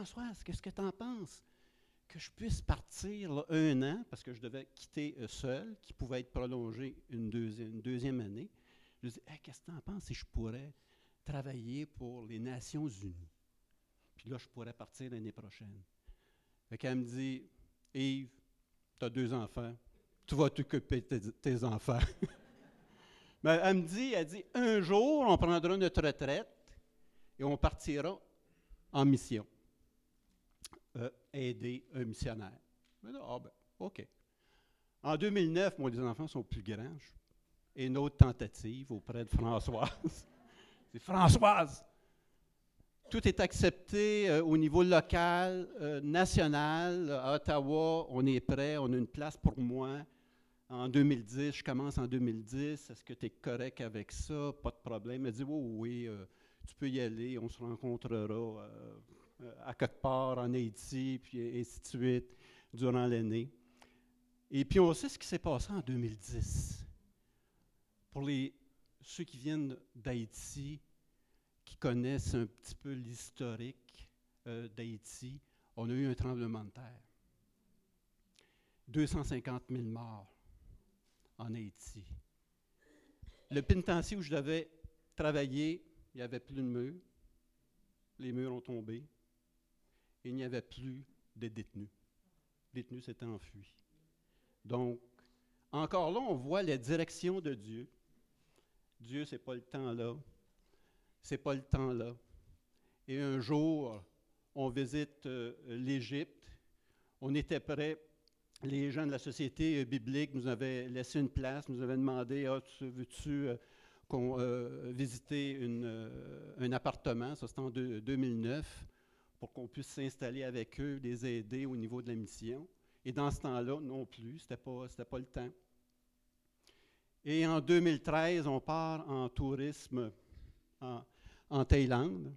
Françoise, qu'est-ce que tu en penses? Que je puisse partir un an, parce que je devais quitter euh, seul, qui pouvait être prolongé une deuxième, année. Je lui dis Qu'est-ce que tu en penses si je pourrais travailler pour les Nations Unies? Puis là, je pourrais partir l'année prochaine. Fait qu'elle me dit Yves, tu as deux enfants, tu vas t'occuper de tes, enfants. Mais elle me dit, elle dit, un jour, on prendra notre retraite et on partira en mission. Aider un missionnaire. ah ben, OK. En 2009, moi, les enfants sont plus grands. Et une autre tentative auprès de Françoise. C'est Françoise! Tout est accepté euh, au niveau local, euh, national. À Ottawa, on est prêt, on a une place pour moi. En 2010, je commence en 2010. Est-ce que tu es correct avec ça? Pas de problème. Elle dit Oui, oui, euh, tu peux y aller. On se rencontrera à quelque en Haïti, puis ainsi de suite, durant l'année. Et puis, on sait ce qui s'est passé en 2010. Pour les, ceux qui viennent d'Haïti, qui connaissent un petit peu l'historique euh, d'Haïti, on a eu un tremblement de terre. 250 000 morts en Haïti. Le pénitencier où je devais travailler, il n'y avait plus de murs. Les murs ont tombé. Il n'y avait plus de détenus. Les détenus s'étaient enfuis. Donc, encore là, on voit la direction de Dieu. Dieu, ce n'est pas le temps là c'est pas le temps là. Et un jour, on visite euh, l'Égypte. On était prêts. Les gens de la société euh, biblique nous avaient laissé une place, nous avaient demandé ah, veux-tu euh, qu'on visiter un appartement Ça, c'était en 2009, pour qu'on puisse s'installer avec eux, les aider au niveau de la mission. Et dans ce temps-là, non plus, ce n'était pas, pas le temps. Et en 2013, on part en tourisme en, Thaïlande.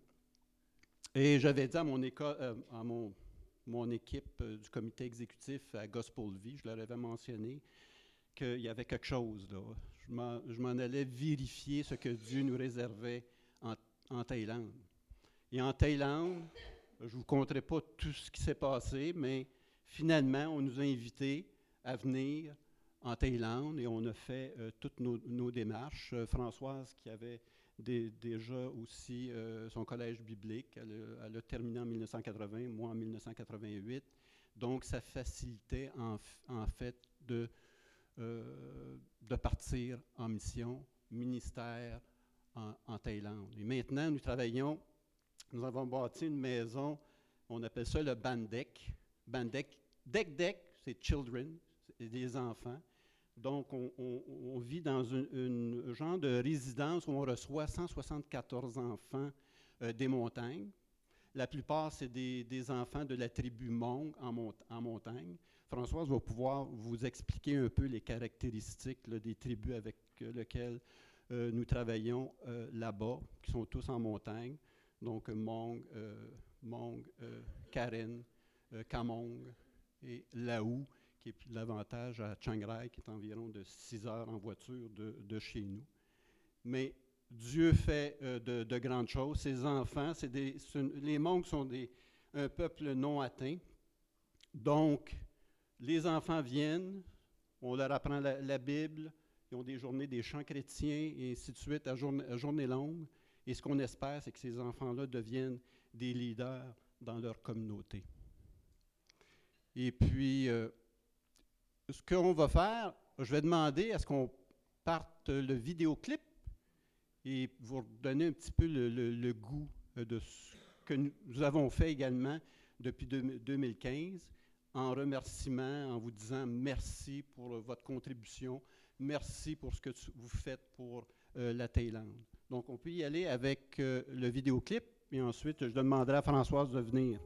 Et j'avais dit à mon, euh, équipe euh, du comité exécutif à Gospel Vie, je leur avais mentionné qu'il y avait quelque chose là. Je m'en allais vérifier ce que Dieu nous réservait en Thaïlande. Et en Thaïlande, je ne vous conterai pas tout ce qui s'est passé, mais finalement, on nous a invités à venir en Thaïlande et on a fait euh, toutes nos, démarches. Françoise, qui avait déjà aussi euh, son collège biblique. Elle, a terminé en 1980, moi en 1988. Donc, ça facilitait en, fait de, euh, partir en mission, ministère en, Thaïlande. Et maintenant, nous travaillons, nous avons bâti une maison, on appelle ça le Bandek. Bandek, Dek Dek, c'est children, c'est des enfants. Donc, on, vit dans un genre de résidence où on reçoit 174 enfants euh, des montagnes. La plupart, c'est des, enfants de la tribu Mong en, montagne. Françoise va pouvoir vous expliquer un peu les caractéristiques des tribus avec euh, lesquelles euh, nous travaillons là-bas, qui sont tous en montagne. Donc, Mong, Mong Karen, Kamong et Laou qui est l'avantage à Chiang Rai, qui est environ de 6 heures en voiture de, chez nous. Mais Dieu fait euh, de, grandes choses. Ses enfants, les monks sont un peuple non atteint. Donc, les enfants viennent, on leur apprend la, Bible, ils ont des journées des chants chrétiens et ainsi de suite à journée, longue. Et ce qu'on espère, c'est que ces enfants-là deviennent des leaders dans leur communauté. Et puis, euh, ce qu'on va faire, je vais demander à ce qu'on parte le vidéoclip et vous donner un petit peu le, goût de ce que nous avons fait également depuis 2015 en remerciement, en vous disant merci pour votre contribution, merci pour ce que vous faites pour euh, la Thaïlande. Donc, on peut y aller avec euh, le vidéoclip et ensuite, je demanderai à Françoise de venir.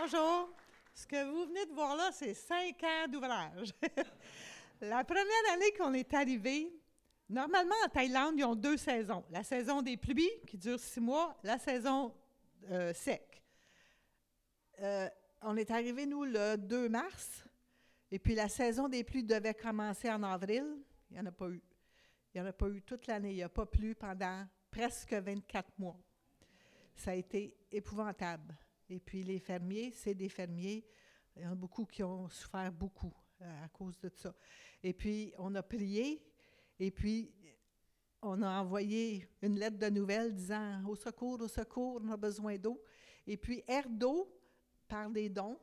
Bonjour. Ce que vous venez de voir là, c'est cinq ans d'ouvrage. la première année qu'on est arrivé, normalement en Thaïlande, ils ont deux saisons. La saison des pluies, qui dure six mois, la saison euh, sec. Euh, on est arrivé, nous, le 2 mars, et puis la saison des pluies devait commencer en avril. Il n'y en a pas eu. Il n'y en a pas eu toute l'année. Il n'y a pas plu pendant presque 24 mois. Ça a été épouvantable. Et puis les fermiers, c'est des fermiers. Il y en a beaucoup qui ont souffert beaucoup euh, à cause de ça. Et puis on a prié, et puis on a envoyé une lettre de nouvelles disant au secours, au secours, on a besoin d'eau. Et puis Erdo, par des dons,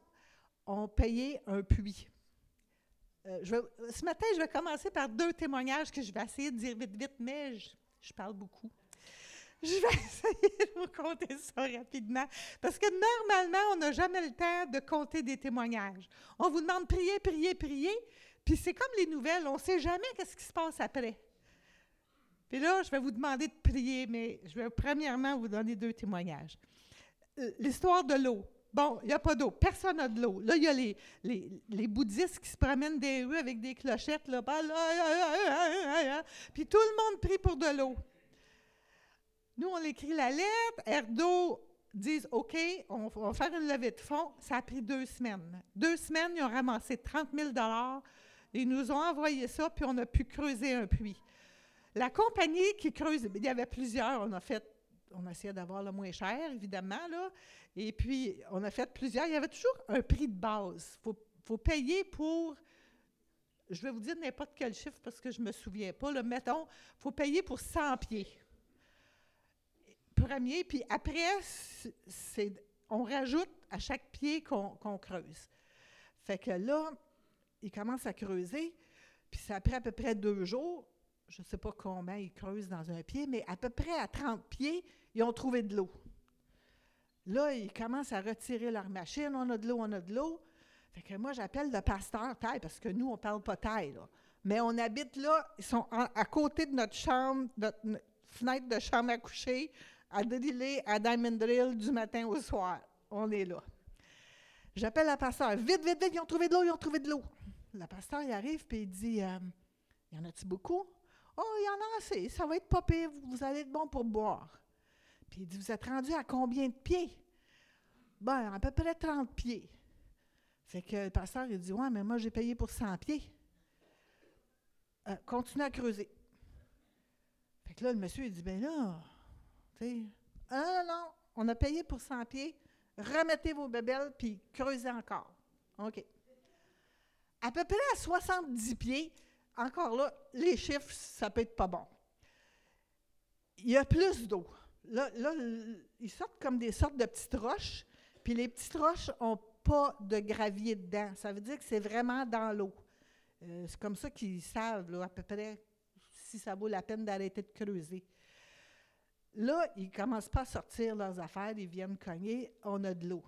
ont payé un puits. Euh, je ce matin, je vais commencer par deux témoignages que je vais essayer de dire vite, vite, mais je parle beaucoup. Je vais essayer de vous compter ça rapidement, parce que normalement, on n'a jamais le temps de compter des témoignages. On vous demande prier, prier, prier, puis c'est comme les nouvelles, on ne sait jamais qu'est-ce qui se passe après. Puis là, je vais vous demander de prier, mais je vais premièrement vous donner deux témoignages. Euh, l'histoire de l'eau. Bon, il n'y a pas d'eau. Personne n'a de l'eau. Là, il y a les, les, bouddhistes qui se promènent des rues avec des clochettes. Là, puis tout le monde prie pour de l'eau. Nous, on écrit la lettre. Erdo disent OK, on, va faire une levée de fonds. Ça a pris deux semaines. Deux semaines, ils ont ramassé 30 000 Ils nous ont envoyé ça, puis on a pu creuser un puits. La compagnie qui creuse, il y avait plusieurs, on a fait, on a essayé d'avoir le moins cher, évidemment, là. Et puis, on a fait plusieurs. Il y avait toujours un prix de base. Il faut, payer pour je vais vous dire n'importe quel chiffre parce que je ne me souviens pas. Le mettons, il faut payer pour 100 pieds premier, puis après, c'est, on rajoute à chaque pied qu'on, creuse. Fait que là, ils commencent à creuser, puis c'est après à peu près deux jours, je ne sais pas combien ils creusent dans un pied, mais à peu près à 30 pieds, ils ont trouvé de l'eau. Là, ils commencent à retirer leur machine, on a de l'eau, on a de l'eau. Fait que moi, j'appelle le pasteur taille, parce que nous, on ne parle pas taille, Mais on habite là, ils sont à côté de notre chambre, notre fenêtre de chambre à coucher à driller à Diamond Drill du matin au soir. On est là. J'appelle la pasteur. Vite, vite, vite, ils ont trouvé de l'eau, ils ont trouvé de l'eau. La pasteur, il arrive et il dit euh, Y en a-t-il beaucoup Oh, il y en a assez. Ça va être pas pire. Vous allez être bon pour boire. Puis il dit Vous êtes rendu à combien de pieds Ben, à peu près 30 pieds. Fait que le pasteur, il dit Ouais, mais moi, j'ai payé pour 100 pieds. Euh, continue à creuser. Fait que là, le monsieur, il dit Ben là, ah non, on a payé pour 100 pieds, remettez vos bébelles, puis creusez encore. OK. À peu près à 70 pieds, encore là, les chiffres, ça peut être pas bon. Il y a plus d'eau. Là, là, ils sortent comme des sortes de petites roches, puis les petites roches n'ont pas de gravier dedans. Ça veut dire que c'est vraiment dans l'eau. Euh, c'est comme ça qu'ils savent à peu près si ça vaut la peine d'arrêter de creuser. Là, ils ne commencent pas à sortir leurs affaires, ils viennent cogner, on a de l'eau.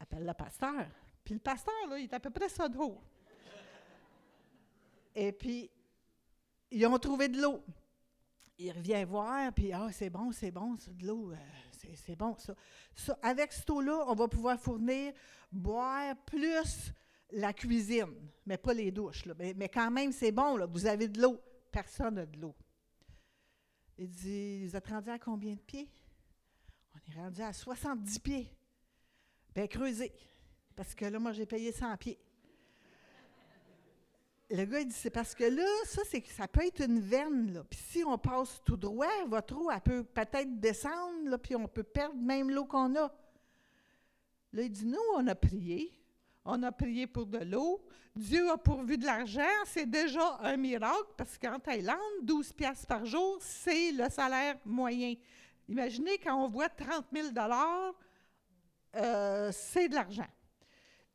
Appelle le pasteur. Puis le pasteur, là, il est à peu près ça d'eau. Et puis, ils ont trouvé de l'eau. Il revient voir, puis ah, c'est bon, c'est bon, c'est de l'eau, euh, c'est bon ça. Avec cette eau-là, on va pouvoir fournir, boire plus la cuisine, mais pas les douches. Mais, mais, quand même, c'est bon, là, vous avez de l'eau. Personne n'a de l'eau. Il dit Vous êtes rendu à combien de pieds On est rendu à 70 pieds. Bien, creusez. Parce que là, moi, j'ai payé 100 pieds. Le gars, il dit C'est parce que là, ça, c'est ça peut être une veine. Là. Puis si on passe tout droit, votre eau, elle peut peut-être descendre, là, puis on peut perdre même l'eau qu'on a. Là, il dit Nous, on a prié. On a prié pour de l'eau. Dieu a pourvu de l'argent. C'est déjà un miracle parce qu'en Thaïlande, 12 piastres par jour, c'est le salaire moyen. Imaginez quand on voit 30 000 euh, c'est de l'argent.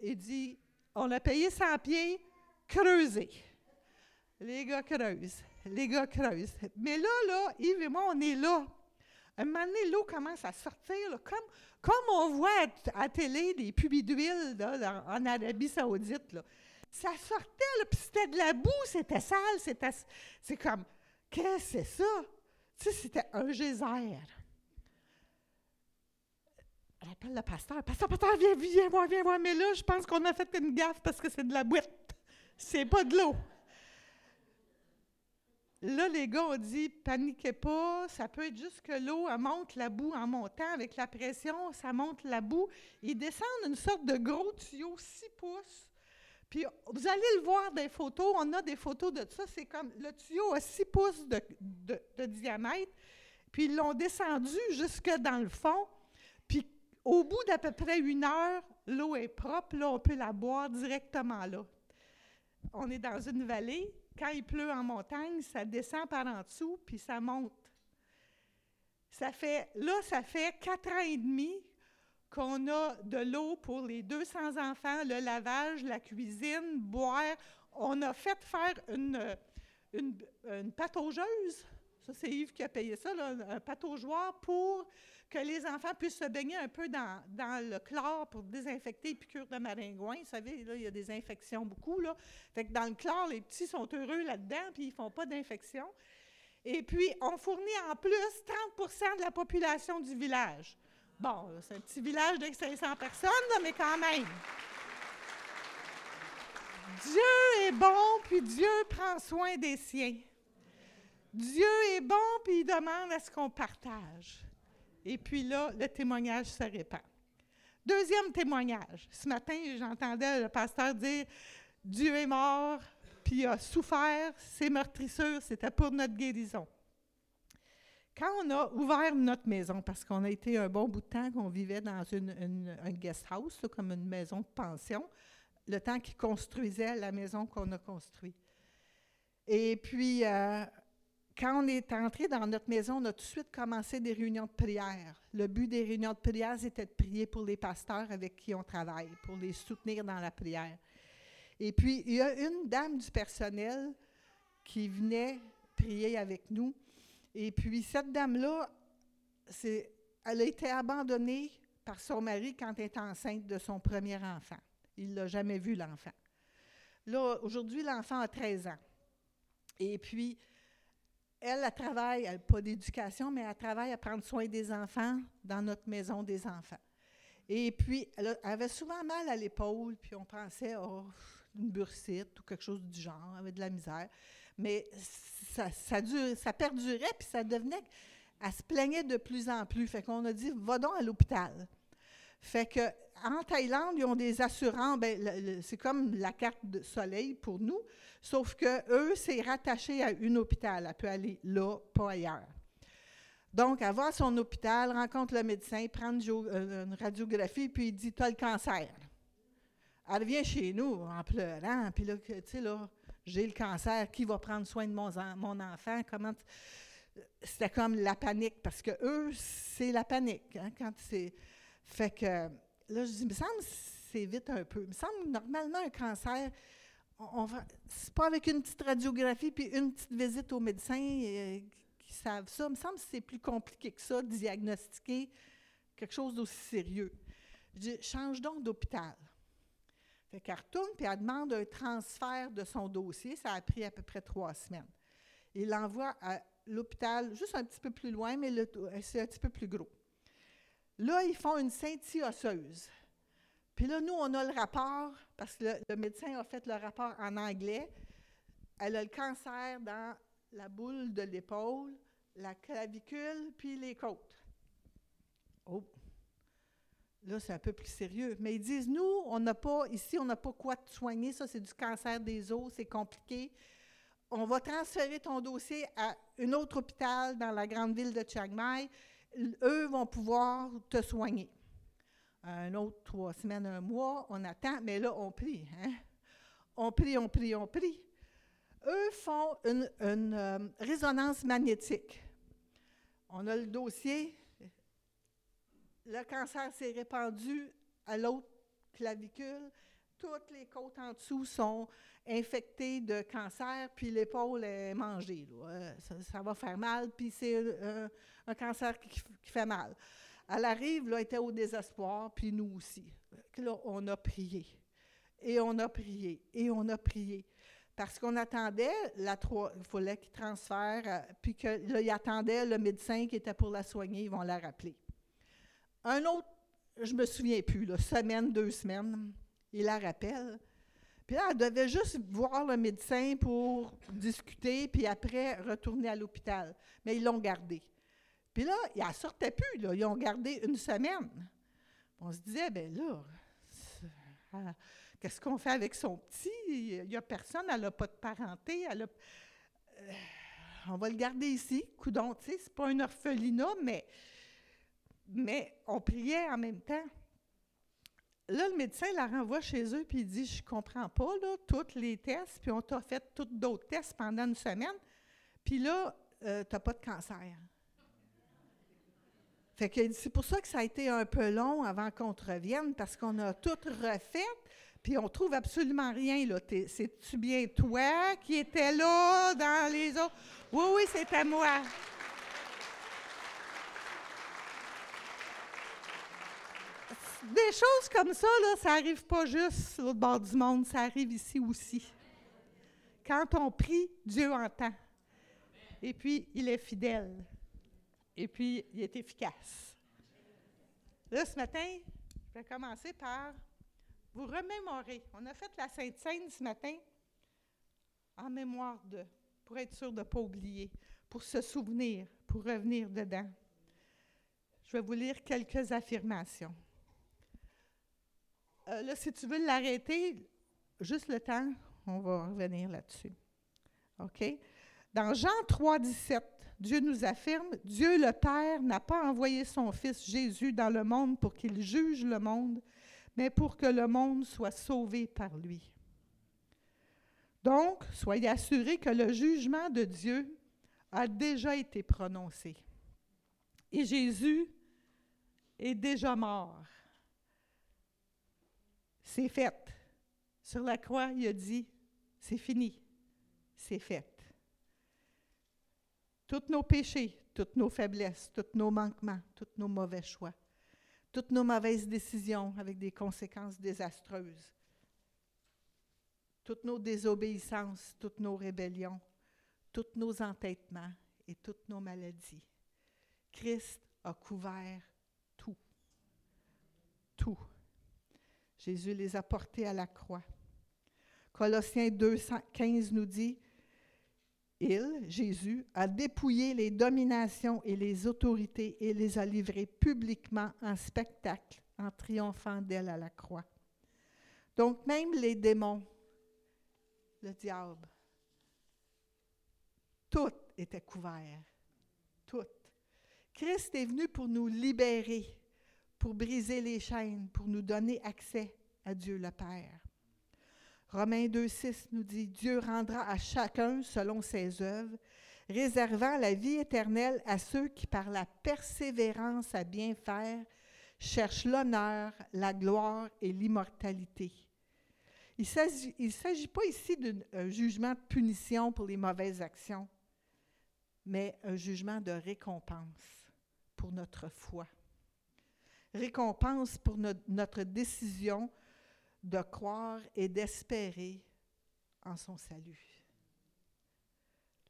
Il dit, on a payé 100 pieds, creusés. Les gars creusent. Les gars creusent. Mais là, là, Yves et moi, on est là. Un moment donné, l'eau commence à sortir, comme, comme on voit à, télé des pubis d'huile en Arabie Saoudite. Ça sortait, puis c'était de la boue, c'était sale, c'était. C'est comme, qu'est-ce que c'est ça? Tu sais, c'était un geyser. j'appelle le pasteur. Pasteur, pasteur, viens, viens voir, viens voir. Mais là, je pense qu'on a fait une gaffe parce que c'est de la boîte. C'est pas de l'eau. Là, les gars ont dit paniquez pas, ça peut être juste que l'eau monte la boue en montant avec la pression, ça monte la boue. Ils descendent une sorte de gros tuyau 6 pouces. Puis vous allez le voir dans les photos, on a des photos de ça. C'est comme le tuyau a 6 pouces de, de diamètre, puis ils l'ont descendu jusque dans le fond. Puis au bout d'à peu près une heure, l'eau est propre, là, on peut la boire directement là. On est dans une vallée, quand il pleut en montagne, ça descend par en dessous, puis ça monte. Ça fait, là, ça fait quatre ans et demi qu'on a de l'eau pour les 200 enfants, le lavage, la cuisine, boire. On a fait faire une, une, une pataugeuse. Ça, c'est Yves qui a payé ça, un pataugeoir pour que les enfants puissent se baigner un peu dans, dans le chlore pour désinfecter les piqûres de maringouin. Vous savez, là, il y a des infections beaucoup. Là. Fait que dans le chlore, les petits sont heureux là-dedans, puis ils font pas d'infection. Et puis, on fournit en plus 30% de la population du village. Bon, c'est un petit village de 500 personnes, mais quand même. Dieu est bon, puis Dieu prend soin des siens. Dieu est bon, puis il demande à ce qu'on partage. Et puis là, le témoignage se répand. Deuxième témoignage. Ce matin, j'entendais le pasteur dire Dieu est mort, puis a souffert, ses meurtrissures, c'était pour notre guérison. Quand on a ouvert notre maison, parce qu'on a été un bon bout de temps qu'on vivait dans une, un guest house, comme une maison de pension, le temps qu'ils construisaient la maison qu'on a construite. Et puis, euh, quand on est entré dans notre maison, on a tout de suite commencé des réunions de prière. Le but des réunions de prière, c'était de prier pour les pasteurs avec qui on travaille, pour les soutenir dans la prière. Et puis, il y a une dame du personnel qui venait prier avec nous. Et puis, cette dame-là, elle a été abandonnée par son mari quand elle était enceinte de son premier enfant. Il ne l'a jamais vu, l'enfant. Là, aujourd'hui, l'enfant a 13 ans. Et puis, elle, elle travaille, elle pas d'éducation, mais elle travaille à prendre soin des enfants dans notre maison des enfants. Et puis, elle, avait souvent mal à l'épaule, puis on pensait, oh, une bursite ou quelque chose du genre, avec de la misère. Mais ça, ça, ça perdurait, puis ça devenait. Elle se plaignait de plus en plus. Fait qu'on a dit, va donc à l'hôpital. Fait que en Thaïlande, ils ont des assurances, ben, c'est comme la carte de soleil pour nous, sauf que eux, c'est rattaché à un hôpital. Elle peut aller là, pas ailleurs. Donc, elle va à son hôpital, rencontre le médecin, prend une, euh, radiographie, puis il dit Tu as le cancer. Elle vient chez nous en pleurant, puis là, tu sais, là, j'ai le cancer, qui va prendre soin de mon, mon enfant Comment C'était comme la panique, parce que eux, c'est la panique. Hein, quand c'est. Fait que là, je dis, il me semble c'est vite un peu. Il me semble normalement, un cancer, on, c'est pas avec une petite radiographie puis une petite visite au médecin euh, qui savent ça. Il me semble que c'est plus compliqué que ça diagnostiquer quelque chose d'aussi sérieux. Je dis, change donc d'hôpital. Fait qu'elle retourne puis elle demande un transfert de son dossier. Ça a pris à peu près trois semaines. Il l'envoie à l'hôpital, juste un petit peu plus loin, mais c'est un petit peu plus gros. Là, ils font une scintille osseuse. Puis là, nous, on a le rapport, parce que le, médecin a fait le rapport en anglais. Elle a le cancer dans la boule de l'épaule, la clavicule, puis les côtes. Oh! Là, c'est un peu plus sérieux. Mais ils disent, nous, on n'a pas, ici, on n'a pas quoi te soigner. Ça, c'est du cancer des os, c'est compliqué. On va transférer ton dossier à un autre hôpital dans la grande ville de Chiang Mai eux vont pouvoir te soigner. Un autre trois semaines, un mois, on attend, mais là, on prie. Hein? On prie, on prie, on prie. Eux font une, euh, résonance magnétique. On a le dossier. Le cancer s'est répandu à l'autre clavicule. Toutes les côtes en dessous sont infectées de cancer, puis l'épaule est mangée. Euh, ça, va faire mal, puis c'est un cancer qui, fait mal. Elle arrive, elle était au désespoir, puis nous aussi. Là, on a prié. Et on a prié. Et on a prié. Parce qu'on attendait, la il fallait qu'il transfère, euh, puis que là, il attendait le médecin qui était pour la soigner, ils vont la rappeler. Un autre je me souviens plus, là, semaine, deux semaines. Il la rappelle. Puis là, elle devait juste voir le médecin pour discuter, puis après retourner à l'hôpital. Mais ils l'ont gardée. Puis là, elle ne sortait plus. Ils ont gardé une semaine. On se disait, ben là, ah, qu'est-ce qu'on fait avec son petit? Il n'y a personne, elle n'a pas de parenté, euh, on va le garder ici, coudon, tu sais, c'est pas un orphelinat, mais, mais on priait en même temps. Là, le médecin la renvoie chez eux, puis il dit Je comprends pas, là, tous les tests, puis on t'a fait tous d'autres tests pendant une semaine, puis là, euh, tu n'as pas de cancer. Fait que c'est pour ça que ça a été un peu long avant qu'on te revienne, parce qu'on a tout refait, puis on trouve absolument rien. Là. C'est-tu bien toi qui étais là dans les autres? Oui, oui, c'était moi. Des choses comme ça, là, ça n'arrive pas juste l'autre bord du monde, ça arrive ici aussi. Quand on prie, Dieu entend. Et puis, il est fidèle. Et puis, il est efficace. Là, ce matin, je vais commencer par vous remémorer. On a fait la Sainte Seine ce matin en mémoire de, pour être sûr de ne pas oublier, pour se souvenir, pour revenir dedans. Je vais vous lire quelques affirmations. Euh, là, si tu veux l'arrêter, juste le temps, on va revenir là-dessus. OK? Dans Jean 3, 17, Dieu nous affirme, Dieu le Père n'a pas envoyé son Fils Jésus dans le monde pour qu'il juge le monde, mais pour que le monde soit sauvé par lui. Donc, soyez assurés que le jugement de Dieu a déjà été prononcé. Et Jésus est déjà mort. C'est fait. Sur la croix, il a dit, c'est fini, c'est fait. Tous nos péchés, toutes nos faiblesses, tous nos manquements, tous nos mauvais choix, toutes nos mauvaises décisions avec des conséquences désastreuses, toutes nos désobéissances, toutes nos rébellions, tous nos entêtements et toutes nos maladies. Christ a couvert tout. Tout. Jésus les a portés à la croix. Colossiens 2, 15 nous dit, il, Jésus, a dépouillé les dominations et les autorités et les a livrées publiquement en spectacle en triomphant d'elle à la croix. Donc même les démons, le diable, tout était couvert. Tout. Christ est venu pour nous libérer, pour briser les chaînes, pour nous donner accès à Dieu le Père. Romains 2,6 nous dit Dieu rendra à chacun selon ses œuvres, réservant la vie éternelle à ceux qui, par la persévérance à bien faire, cherchent l'honneur, la gloire et l'immortalité. Il ne s'agit pas ici d'un jugement de punition pour les mauvaises actions, mais un jugement de récompense pour notre foi. Récompense pour notre décision de croire et d'espérer en son salut.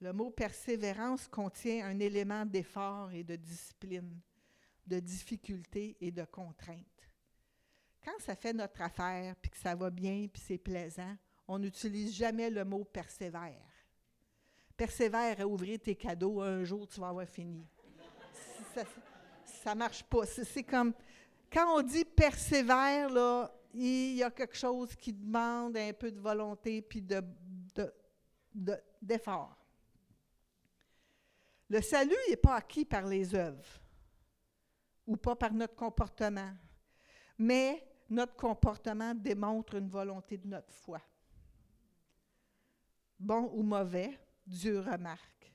Le mot persévérance contient un élément d'effort et de discipline, de difficulté et de contrainte. Quand ça fait notre affaire, puis que ça va bien, puis c'est plaisant, on n'utilise jamais le mot persévère. Persévère à ouvrir tes cadeaux, un jour tu vas avoir fini. Ne marche pas. C'est comme, quand on dit persévère, là, il y a quelque chose qui demande un peu de volonté puis de, d'effort. Le salut n'est pas acquis par les œuvres ou pas par notre comportement, mais notre comportement démontre une volonté de notre foi. Bon ou mauvais, Dieu remarque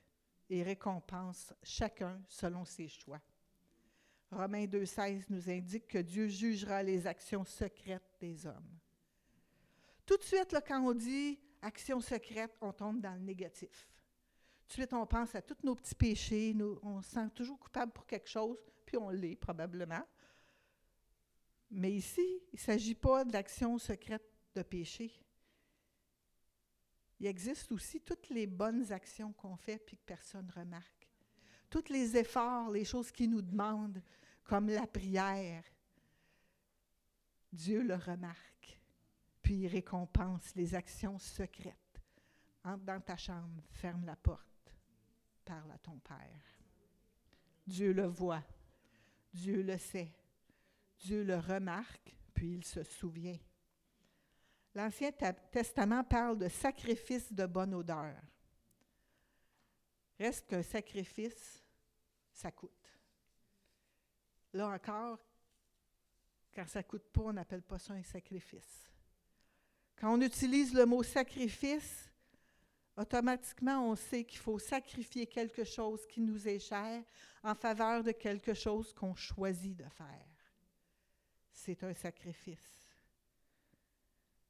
et récompense chacun selon ses choix. Romains 2,16 nous indique que Dieu jugera les actions secrètes des hommes. Tout de suite, quand on dit action secrète, on tombe dans le négatif. Tout de suite, on pense à tous nos petits péchés, on se sent toujours coupable pour quelque chose, puis on l'est probablement. Mais ici, il ne s'agit pas d'action secrète de péché. Il existe aussi toutes les bonnes actions qu'on fait puis que personne ne remarque. Tous les efforts, les choses qui nous demandent, comme la prière, Dieu le remarque, puis il récompense les actions secrètes. Entre dans ta chambre, ferme la porte, parle à ton Père. Dieu le voit, Dieu le sait, Dieu le remarque, puis il se souvient. L'Ancien Testament parle de sacrifice de bonne odeur. Reste qu'un sacrifice, ça coûte. Là encore, quand ça ne coûte pas, on n'appelle pas ça un sacrifice. Quand on utilise le mot sacrifice, automatiquement, on sait qu'il faut sacrifier quelque chose qui nous est cher en faveur de quelque chose qu'on choisit de faire. C'est un sacrifice.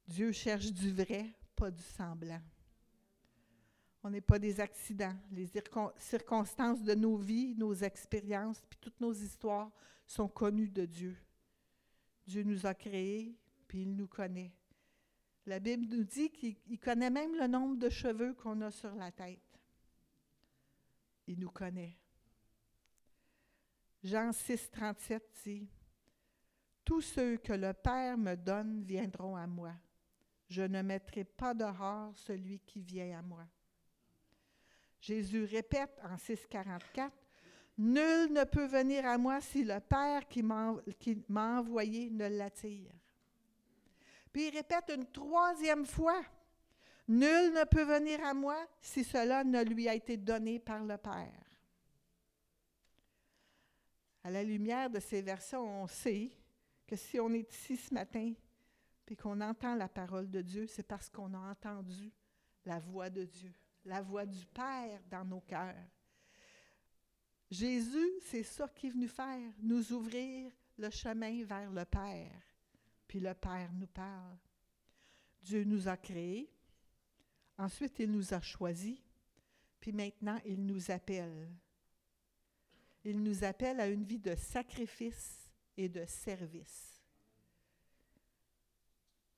Dieu cherche du vrai, pas du semblant. On n'est pas des accidents. Les circonstances de nos vies, nos expériences, puis toutes nos histoires sont connues de Dieu. Dieu nous a créés, puis il nous connaît. La Bible nous dit qu'il connaît même le nombre de cheveux qu'on a sur la tête. Il nous connaît. Jean 6, 37 dit, Tous ceux que le Père me donne viendront à moi. Je ne mettrai pas dehors celui qui vient à moi. Jésus répète en 6,44 Nul ne peut venir à moi si le Père qui m'a envoyé ne l'attire. Puis il répète une troisième fois Nul ne peut venir à moi si cela ne lui a été donné par le Père. À la lumière de ces versets, on sait que si on est ici ce matin, puis qu'on entend la parole de Dieu, c'est parce qu'on a entendu la voix de Dieu, la voix du Père dans nos cœurs. Jésus, c'est ça qu'il est venu faire, nous ouvrir le chemin vers le Père. Puis le Père nous parle. Dieu nous a créés, ensuite il nous a choisis, puis maintenant il nous appelle. Il nous appelle à une vie de sacrifice et de service.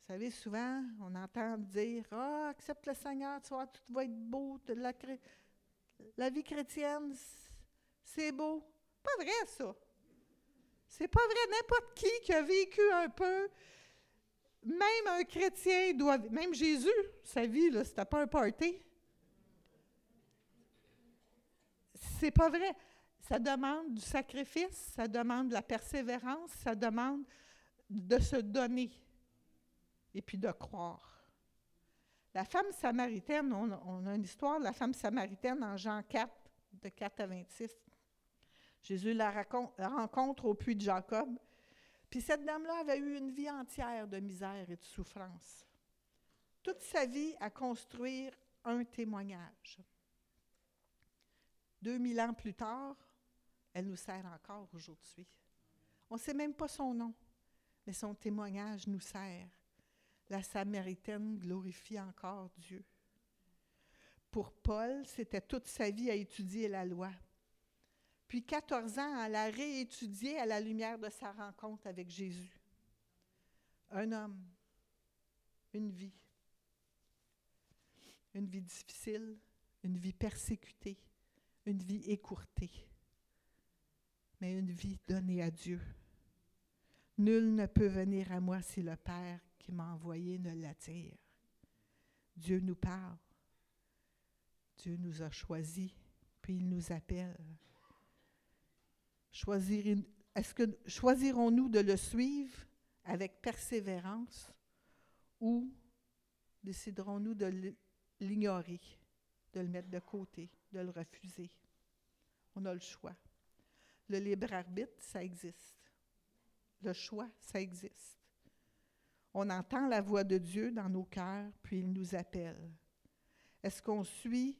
Vous savez, souvent, on entend dire Ah, accepte le Seigneur, tu vois, tout va être beau. La, la vie chrétienne, c'est beau. Pas vrai, ça. C'est pas vrai. N'importe qui qui a vécu un peu, même un chrétien doit. Même Jésus, sa vie, là, c'était pas un party. C'est pas vrai. Ça demande du sacrifice, ça demande de la persévérance, ça demande de se donner et puis de croire. La femme samaritaine, on, a une histoire de la femme samaritaine en Jean 4, de 4 à 26. Jésus la, rencontre au puits de Jacob. Puis cette dame-là avait eu une vie entière de misère et de souffrance. Toute sa vie à construire un témoignage. 2000 ans plus tard, elle nous sert encore aujourd'hui. On ne sait même pas son nom, mais son témoignage nous sert la Samaritaine glorifie encore Dieu. Pour Paul, c'était toute sa vie à étudier la loi. Puis 14 ans à la réétudier à la lumière de sa rencontre avec Jésus. Un homme, une vie. Une vie difficile, une vie persécutée, une vie écourtée, mais une vie donnée à Dieu. Nul ne peut venir à moi si le Père m'a envoyé ne l'attire. Dieu nous parle. Dieu nous a choisis, puis il nous appelle. Est-ce que choisirons-nous de le suivre avec persévérance ou déciderons-nous de l'ignorer, de le mettre de côté, de le refuser? On a le choix. Le libre arbitre, ça existe. Le choix, ça existe. On entend la voix de Dieu dans nos cœurs, puis il nous appelle. Est-ce qu'on suit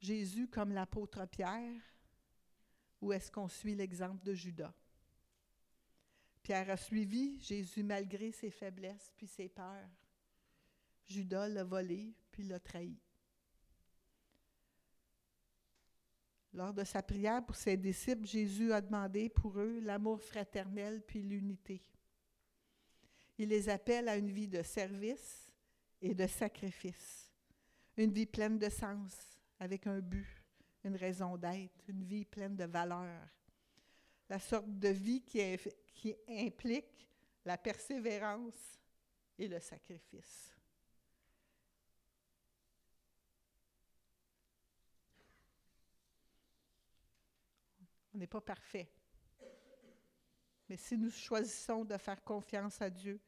Jésus comme l'apôtre Pierre ou est-ce qu'on suit l'exemple de Judas? Pierre a suivi Jésus malgré ses faiblesses puis ses peurs. Judas l'a volé puis l'a trahi. Lors de sa prière pour ses disciples, Jésus a demandé pour eux l'amour fraternel puis l'unité. Il les appelle à une vie de service et de sacrifice, une vie pleine de sens, avec un but, une raison d'être, une vie pleine de valeurs. La sorte de vie qui, qui implique la persévérance et le sacrifice. On n'est pas parfait. Mais si nous choisissons de faire confiance à Dieu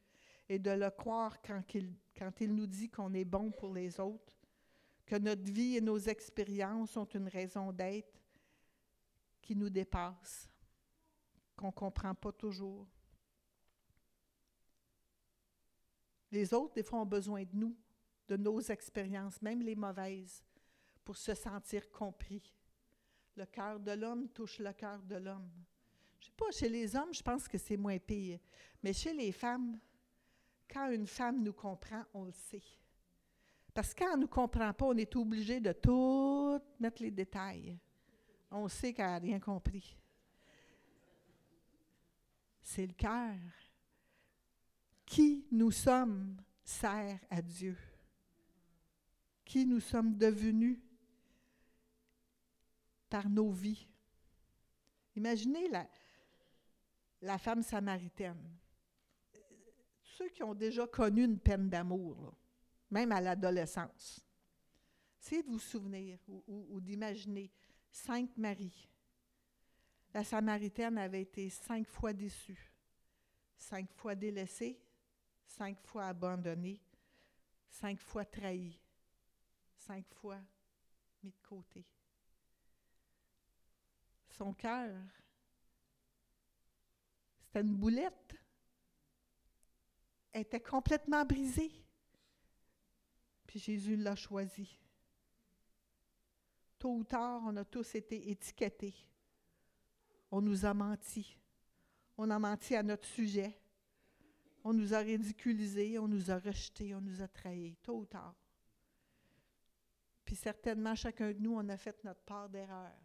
et de le croire quand il, nous dit qu'on est bon pour les autres, que notre vie et nos expériences ont une raison d'être qui nous dépasse, qu'on ne comprend pas toujours. Les autres, des fois, ont besoin de nous, de nos expériences, même les mauvaises, pour se sentir compris. Le cœur de l'homme touche le cœur de l'homme. Je ne sais pas, chez les hommes, je pense que c'est moins pire. Mais chez les femmes, quand une femme nous comprend, on le sait. Parce que quand on ne nous comprend pas, on est obligé de tout mettre les détails. On sait qu'elle n'a rien compris. C'est le cœur. Qui nous sommes sert à Dieu. Qui nous sommes devenus par nos vies. Imaginez la, la femme samaritaine. Ceux qui ont déjà connu une peine d'amour, même à l'adolescence. Essayez de vous souvenir ou, d'imaginer cinq maris. La Samaritaine avait été cinq fois déçue, cinq fois délaissée, cinq fois abandonnée, cinq fois trahie, cinq fois mis de côté. Son cœur, c'était une boulette, était complètement brisée. Puis Jésus l'a choisi. Tôt ou tard, on a tous été étiquetés. On nous a menti. On a menti à notre sujet. On nous a ridiculisés, on nous a rejetés, on nous a trahis, tôt ou tard. Puis certainement, chacun de nous, on a fait notre part d'erreur,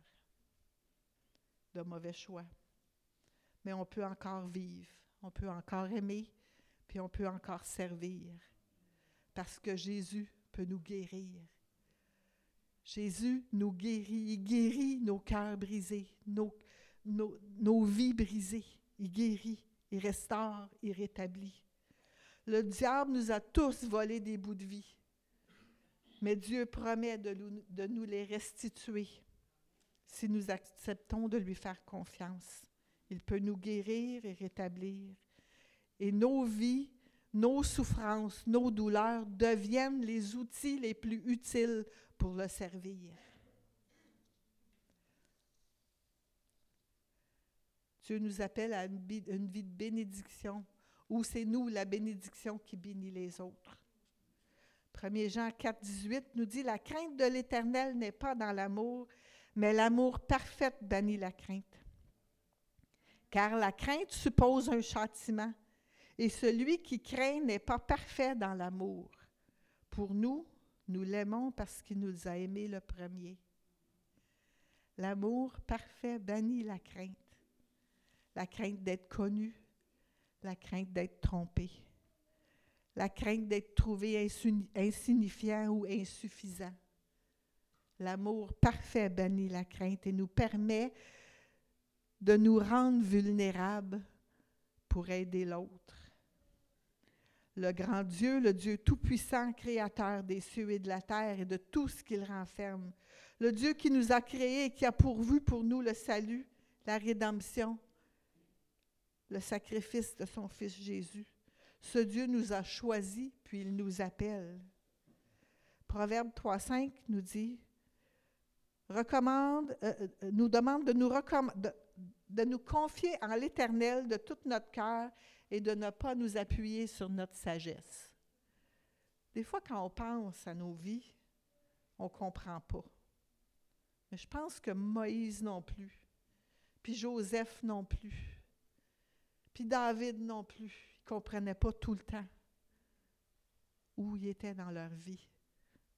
de mauvais choix. Mais on peut encore vivre, on peut encore aimer, puis on peut encore servir. Parce que Jésus peut nous guérir. Jésus nous guérit, il guérit nos cœurs brisés, nos, vies brisées. Il guérit, il restaure, il rétablit. Le diable nous a tous volé des bouts de vie, mais Dieu promet de nous les restituer si nous acceptons de lui faire confiance. Il peut nous guérir et rétablir. Et nos vies nos souffrances, nos douleurs deviennent les outils les plus utiles pour le servir. Dieu nous appelle à une vie, de bénédiction, où c'est nous la bénédiction qui bénit les autres. 1 Jean 4, 18 nous dit, La crainte de l'Éternel n'est pas dans l'amour, mais l'amour parfait bannit la crainte. Car la crainte suppose un châtiment et celui qui craint n'est pas parfait dans l'amour. Pour nous, nous l'aimons parce qu'il nous a aimés le premier. L'amour parfait bannit la crainte. La crainte d'être connu, la crainte d'être trompé, la crainte d'être trouvé insignifiant ou insuffisant. L'amour parfait bannit la crainte et nous permet de nous rendre vulnérables pour aider l'autre le grand Dieu, le Dieu tout-puissant, créateur des cieux et de la terre et de tout ce qu'il renferme. Le Dieu qui nous a créés et qui a pourvu pour nous le salut, la rédemption, le sacrifice de son Fils Jésus. Ce Dieu nous a choisis, puis il nous appelle. Proverbe 3.5 nous dit, recommande, euh, euh, nous demande de nous, de, de nous confier en l'Éternel de tout notre cœur et de ne pas nous appuyer sur notre sagesse. Des fois, quand on pense à nos vies, on ne comprend pas. Mais je pense que Moïse non plus, puis Joseph non plus, puis David non plus, ils ne comprenaient pas tout le temps où ils étaient dans leur vie.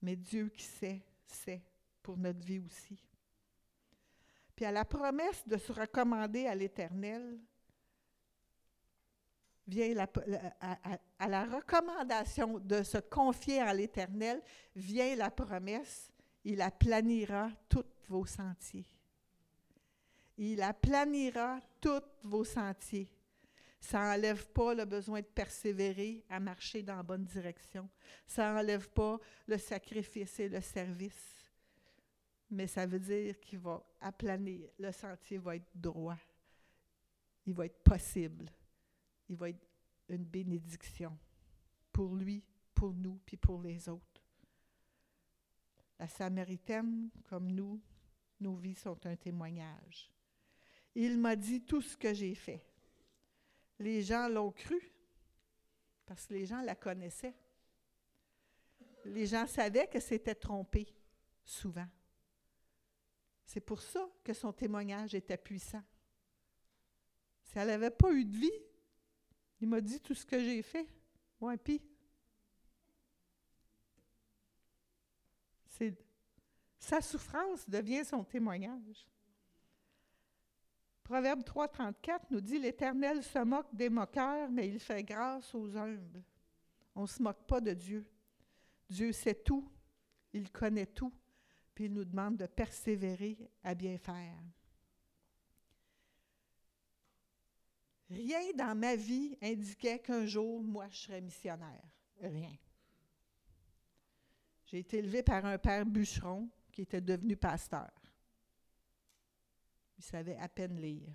Mais Dieu qui sait, sait pour notre vie aussi. Puis à la promesse de se recommander à l'Éternel, vient à, la recommandation de se confier à l'Éternel, vient la promesse, il aplanira tous vos sentiers. Il aplanira tous vos sentiers. Ça n'enlève pas le besoin de persévérer à marcher dans la bonne direction. Ça n'enlève pas le sacrifice et le service. Mais ça veut dire qu'il va aplanir. Le sentier va être droit. Il va être possible. Il va être une bénédiction pour lui, pour nous, puis pour les autres. La Samaritaine, comme nous, nos vies sont un témoignage. Il m'a dit tout ce que j'ai fait. Les gens l'ont cru parce que les gens la connaissaient. Les gens savaient que c'était trompé, souvent. C'est pour ça que son témoignage était puissant. Si elle n'avait pas eu de vie, il m'a dit tout ce que j'ai fait. Ouais, puis. Sa souffrance devient son témoignage. Proverbe 3.34 nous dit L'Éternel se moque des moqueurs, mais il fait grâce aux humbles. On ne se moque pas de Dieu. Dieu sait tout, il connaît tout, puis il nous demande de persévérer à bien faire. Rien dans ma vie indiquait qu'un jour, moi, je serais missionnaire. Rien. J'ai été élevée par un père bûcheron qui était devenu pasteur. Il savait à peine lire.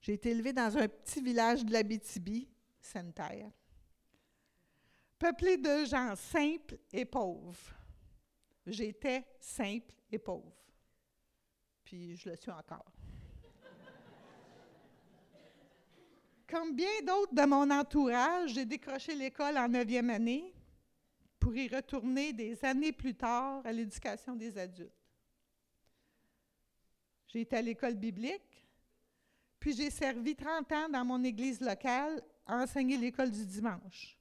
J'ai été élevée dans un petit village de l'Abitibi, Sainte-Terre, peuplé de gens simples et pauvres. J'étais simple et pauvre. Puis je le suis encore. Comme bien d'autres de mon entourage, j'ai décroché l'école en neuvième année pour y retourner des années plus tard à l'éducation des adultes. J'ai été à l'école biblique, puis j'ai servi 30 ans dans mon église locale à enseigner l'école du dimanche.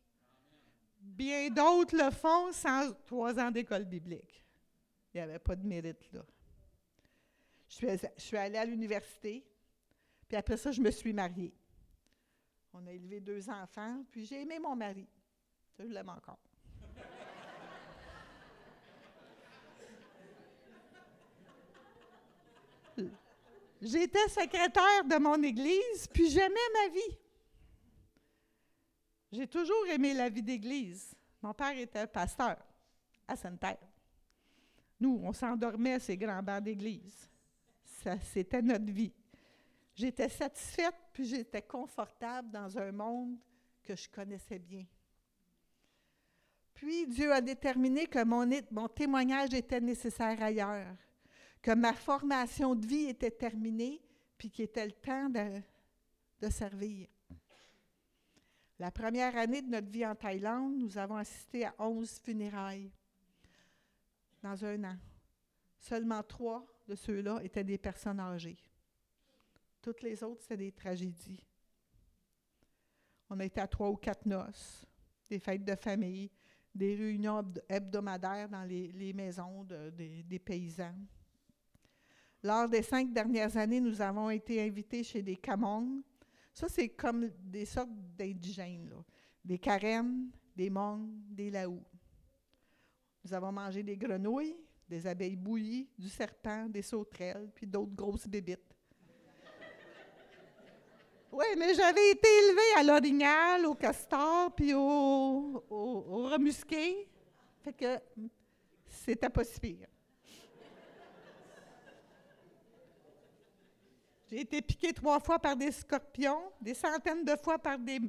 Bien d'autres le font sans trois ans d'école biblique. Il n'y avait pas de mérite là. Je suis, allée à l'université, puis après ça, je me suis mariée. On a élevé deux enfants, puis j'ai aimé mon mari. Je l'aime encore. J'étais secrétaire de mon église, puis j'aimais ma vie. J'ai toujours aimé la vie d'église. Mon père était pasteur à Sainte-Terre. Nous, on s'endormait à ces grands bancs d'église. C'était notre vie. J'étais satisfaite, puis j'étais confortable dans un monde que je connaissais bien. Puis Dieu a déterminé que mon, témoignage était nécessaire ailleurs que ma formation de vie était terminée, puis qu'il était le temps de, de servir. La première année de notre vie en Thaïlande, nous avons assisté à 11 funérailles dans un an. Seulement trois de ceux-là étaient des personnes âgées. Toutes les autres, c'était des tragédies. On a été à trois ou quatre noces, des fêtes de famille, des réunions hebdomadaires dans les, maisons des paysans. Lors des cinq dernières années, nous avons été invités chez des Kamong. Ça, c'est comme des sortes d'indigènes, des Karen, des Hmong, des Laou. Nous avons mangé des grenouilles, des abeilles bouillies, du serpent, des sauterelles, puis d'autres grosses bébites. Oui, mais j'avais été élevée à l'orignal, au castor, puis au, au, remusqué. Fait que c'était pas si. J'ai été piqué trois fois par des scorpions, des centaines de fois par des,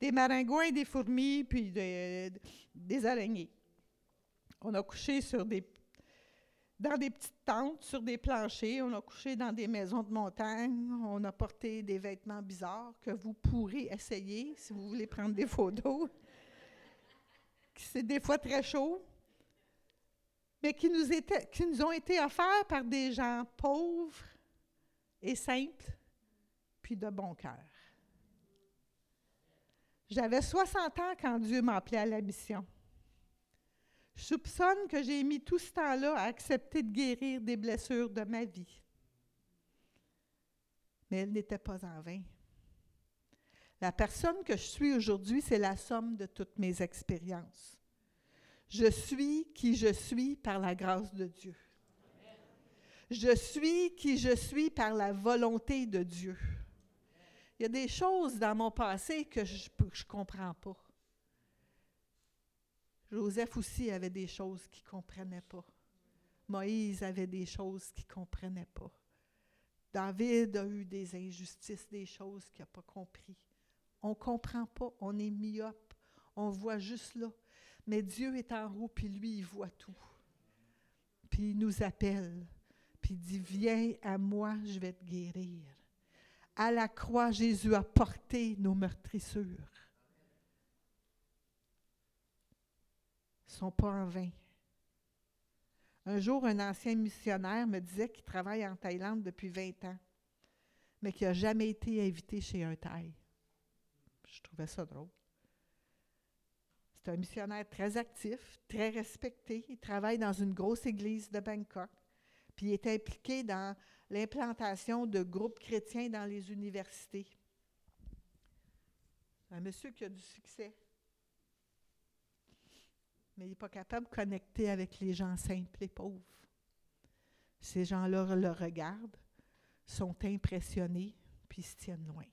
des, maringouins, des fourmis, puis des, des araignées. On a couché sur des, dans des petites tentes, sur des planchers, on a couché dans des maisons de montagne, on a porté des vêtements bizarres que vous pourrez essayer si vous voulez prendre des photos. C'est des fois très chaud, mais qui nous, qui nous ont été offerts par des gens pauvres, et simple, puis de bon cœur. J'avais 60 ans quand Dieu m'a appelé à la mission. Je soupçonne que j'ai mis tout ce temps-là à accepter de guérir des blessures de ma vie. Mais elle n'était pas en vain. La personne que je suis aujourd'hui, c'est la somme de toutes mes expériences. Je suis qui je suis par la grâce de Dieu. Je suis qui je suis par la volonté de Dieu. Il y a des choses dans mon passé que je ne comprends pas. Joseph aussi avait des choses qu'il ne comprenait pas. Moïse avait des choses qu'il ne comprenait pas. David a eu des injustices, des choses qu'il n'a pas compris. On ne comprend pas, on est myope, on voit juste là. Mais Dieu est en haut, puis lui, il voit tout. Puis il nous appelle, puis il dit, viens à moi, je vais te guérir. À la croix, Jésus a porté nos meurtrissures. Ne sont pas en vain. Un jour, un ancien missionnaire me disait qu'il travaille en Thaïlande depuis 20 ans, mais qu'il n'a jamais été invité chez un Thaï. Je trouvais ça drôle. C'est un missionnaire très actif, très respecté. Il travaille dans une grosse église de Bangkok. Puis il est impliqué dans l'implantation de groupes chrétiens dans les universités. Un monsieur qui a du succès. Mais il n'est pas capable de connecter avec les gens simples et pauvres. Ces gens-là le regardent, sont impressionnés, puis se tiennent loin.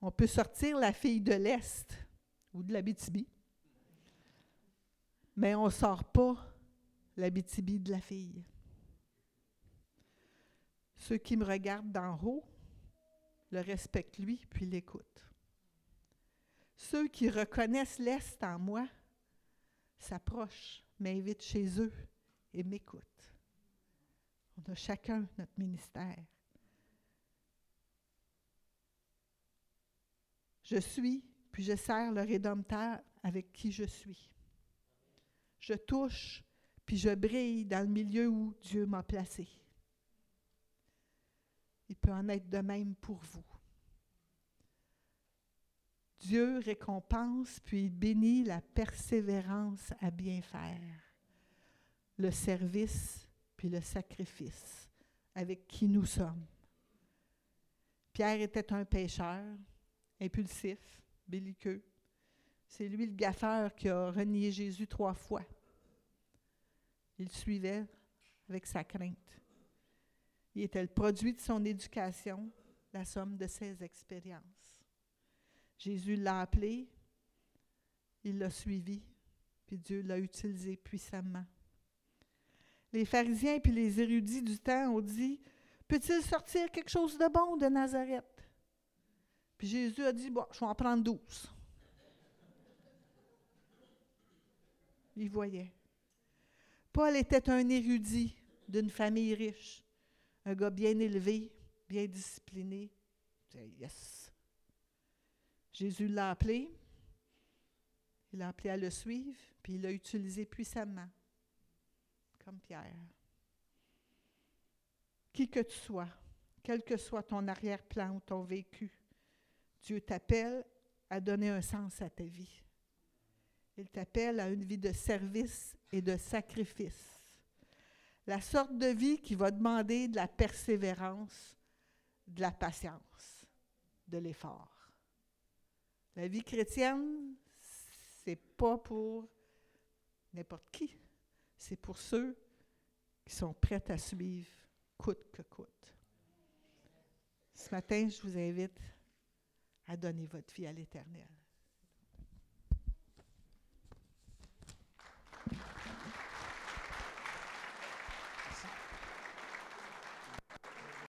On peut sortir la fille de l'Est ou de la BTB, mais on ne sort pas la BTB de la fille. Ceux qui me regardent d'en haut le respectent lui, puis l'écoutent. Ceux qui reconnaissent l'Est en moi s'approchent, m'invitent chez eux et m'écoutent. On a chacun notre ministère. Je suis, puis je sers le Rédempteur avec qui je suis. Je touche, puis je brille dans le milieu où Dieu m'a placé. Il peut en être de même pour vous. Dieu récompense puis bénit la persévérance à bien faire, le service puis le sacrifice avec qui nous sommes. Pierre était un pécheur, impulsif, belliqueux. C'est lui le gaffeur qui a renié Jésus trois fois. Il suivait avec sa crainte. Il était le produit de son éducation, la somme de ses expériences. Jésus l'a appelé, il l'a suivi, puis Dieu l'a utilisé puissamment. Les pharisiens puis les érudits du temps ont dit Peut-il sortir quelque chose de bon de Nazareth? Puis Jésus a dit, bon, je vais en prendre douze. Il voyait. Paul était un érudit d'une famille riche, un gars bien élevé, bien discipliné. Yes. Jésus l'a appelé, il l'a appelé à le suivre, puis il l'a utilisé puissamment, comme Pierre. Qui que tu sois, quel que soit ton arrière-plan ou ton vécu, Dieu t'appelle à donner un sens à ta vie. Il t'appelle à une vie de service et de sacrifice. La sorte de vie qui va demander de la persévérance, de la patience, de l'effort. La vie chrétienne, c'est pas pour n'importe qui. C'est pour ceux qui sont prêts à suivre coûte que coûte. Ce matin, je vous invite à donner votre vie à l'Éternel.